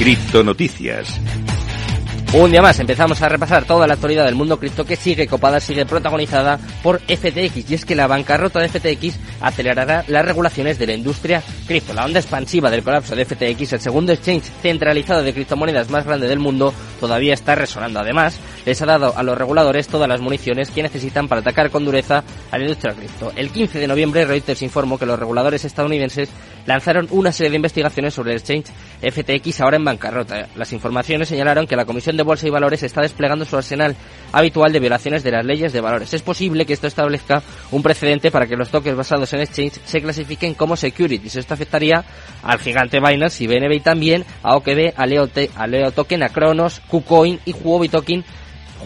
Criptonoticias. Un día más empezamos a repasar toda la actualidad del mundo cripto que sigue copada, sigue protagonizada por FTX y es que la bancarrota de FTX acelerará las regulaciones de la industria cripto. La onda expansiva del colapso de FTX, el segundo exchange centralizado de criptomonedas más grande del mundo, todavía está resonando. Además, les ha dado a los reguladores todas las municiones que necesitan para atacar con dureza a la industria cripto. El 15 de noviembre Reuters informó que los reguladores estadounidenses lanzaron una serie de investigaciones sobre el exchange FTX ahora en bancarrota. Las informaciones señalaron que la Comisión de Bolsa y Valores está desplegando su arsenal habitual de violaciones de las leyes de valores. Es posible que esto establezca un precedente para que los tokens basados en exchange se clasifiquen como securities. Afectaría al gigante Binance y BNB también, a OKB, a Leo, a Token, a Cronos, KuCoin y Huobi Token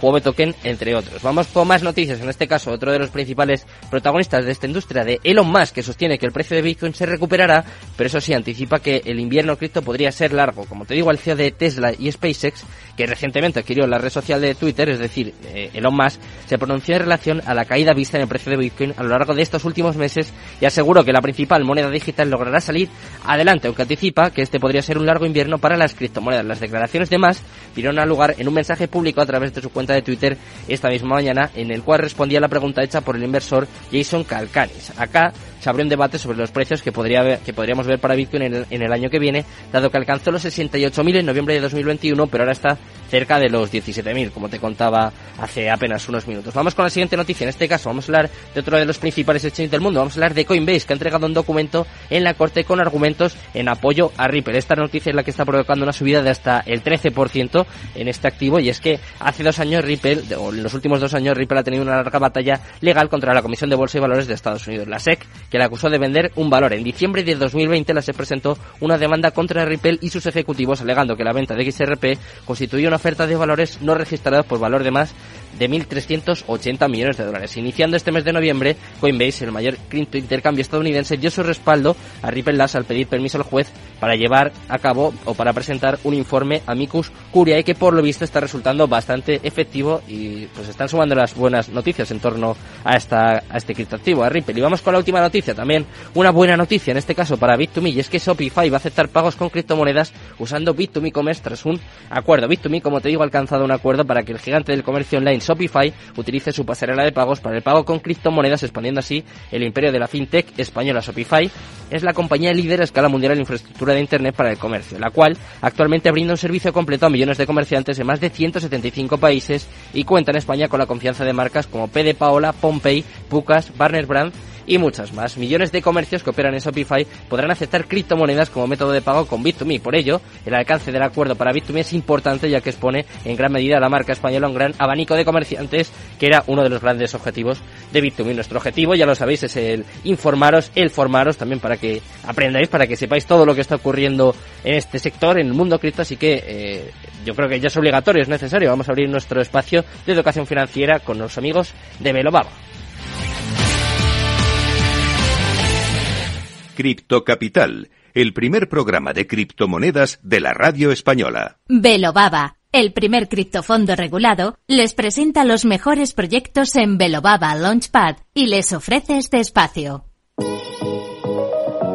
Huobi Token, entre otros. Vamos con más noticias, en este caso otro de los principales protagonistas de esta industria de Elon Musk, que sostiene que el precio de Bitcoin se recuperará, pero eso sí, anticipa que el invierno cripto podría ser largo. Como te digo, el CEO de Tesla y SpaceX, que recientemente adquirió la red social de Twitter, es decir, eh, Elon Musk, se pronunció en relación a la caída vista en el precio de Bitcoin a lo largo de estos últimos meses y aseguró que la principal moneda digital logrará salir adelante, aunque anticipa que este podría ser un largo invierno para las criptomonedas. Las declaraciones de Musk dieron lugar en un mensaje público a través de su cuenta de Twitter esta misma mañana, en el cual respondía a la pregunta hecha por el inversor Jason Calcanis. Acá se abrió un debate sobre los precios que, podría que podríamos ver para Bitcoin en el, en el año que viene, dado que alcanzó los 68.000 en noviembre de 2021, pero ahora está cerca de los 17.000, como te contaba hace apenas unos minutos. Vamos con la siguiente noticia. En este caso vamos a hablar de otro de los principales exchanges del mundo. Vamos a hablar de Coinbase, que ha entregado un documento en la corte con argumentos en apoyo a Ripple. Esta noticia es la que está provocando una subida de hasta el 13% en este activo y es que hace dos años Ripple, o en los últimos dos años Ripple ha tenido una larga batalla legal contra la Comisión de Bolsa y Valores de Estados Unidos, la SEC, que la acusó de vender un valor. En diciembre de 2020 la SEC presentó una demanda contra Ripple y sus ejecutivos alegando que la venta de XRP constituía una oferta de valores no registrados por valor de más de 1.380 millones de dólares. Iniciando este mes de noviembre, Coinbase, el mayor cripto intercambio estadounidense, dio su respaldo a Ripple Labs al pedir permiso al juez para llevar a cabo o para presentar un informe amicus curiae que por lo visto está resultando bastante efectivo y pues están sumando las buenas noticias en torno a esta a este criptoactivo, a Ripple. Y vamos con la última noticia, también una buena noticia en este caso para Bit2Me y es que Shopify va a aceptar pagos con criptomonedas usando Bit2Me Commerce tras un acuerdo. Bit2Me, como te digo, ha alcanzado un acuerdo para que el gigante del comercio online Shopify utilice su pasarela de pagos para el pago con criptomonedas, expandiendo así el imperio de la fintech española Shopify. Es la compañía líder a escala mundial en infraestructura de Internet para el comercio, la cual actualmente brinda un servicio completo a millones de comerciantes en más de 175 países y cuenta en España con la confianza de marcas como PD Paola, Pompey, Pucas, Barner Brand y muchas más. Millones de comercios que operan en Shopify podrán aceptar criptomonedas como método de pago con Bit2Me. Por ello, el alcance del acuerdo para Bit2Me es importante ya que expone en gran medida a la marca española un gran abanico de comerciantes que era uno de los grandes objetivos de Bit2Me. Nuestro objetivo, ya lo sabéis, es el informaros, el formaros también para que aprendáis, para que sepáis todo lo que está ocurriendo en este sector, en el mundo cripto. Así que eh, yo creo que ya es obligatorio, es necesario. Vamos a abrir nuestro espacio de educación financiera con los amigos de Belobaba. Cripto Capital, el primer programa de criptomonedas de la radio española. Belobaba, el primer criptofondo regulado, les presenta los mejores proyectos en Belobaba Launchpad y les ofrece este espacio.